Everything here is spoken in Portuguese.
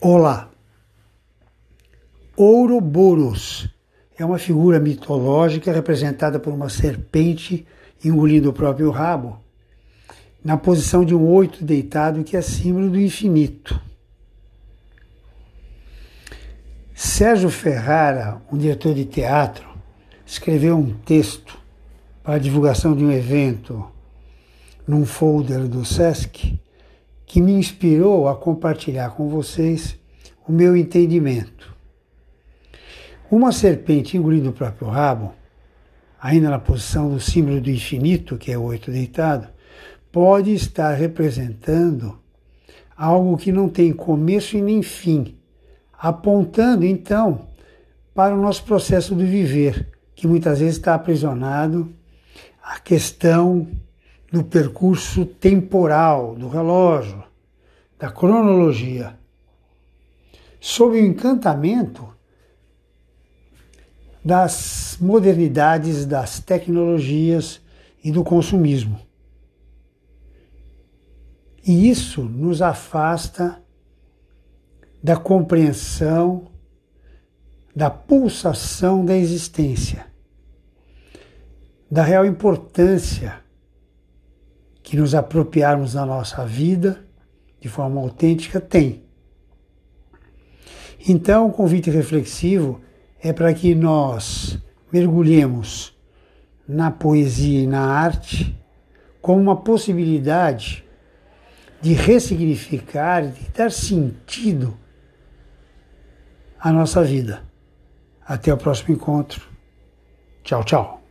Olá! Ouroboros é uma figura mitológica representada por uma serpente engolindo o próprio rabo, na posição de um oito deitado que é símbolo do infinito. Sérgio Ferrara, um diretor de teatro, escreveu um texto para a divulgação de um evento num folder do SESC que me inspirou a compartilhar com vocês o meu entendimento. Uma serpente engolindo o próprio rabo, ainda na posição do símbolo do infinito, que é o oito deitado, pode estar representando algo que não tem começo e nem fim, apontando então para o nosso processo de viver, que muitas vezes está aprisionado à questão do percurso temporal do relógio, da cronologia, sob o encantamento das modernidades, das tecnologias e do consumismo. E isso nos afasta da compreensão da pulsação da existência, da real importância que nos apropriarmos da nossa vida de forma autêntica tem. Então, o convite reflexivo é para que nós mergulhemos na poesia e na arte como uma possibilidade de ressignificar, de dar sentido à nossa vida. Até o próximo encontro. Tchau, tchau.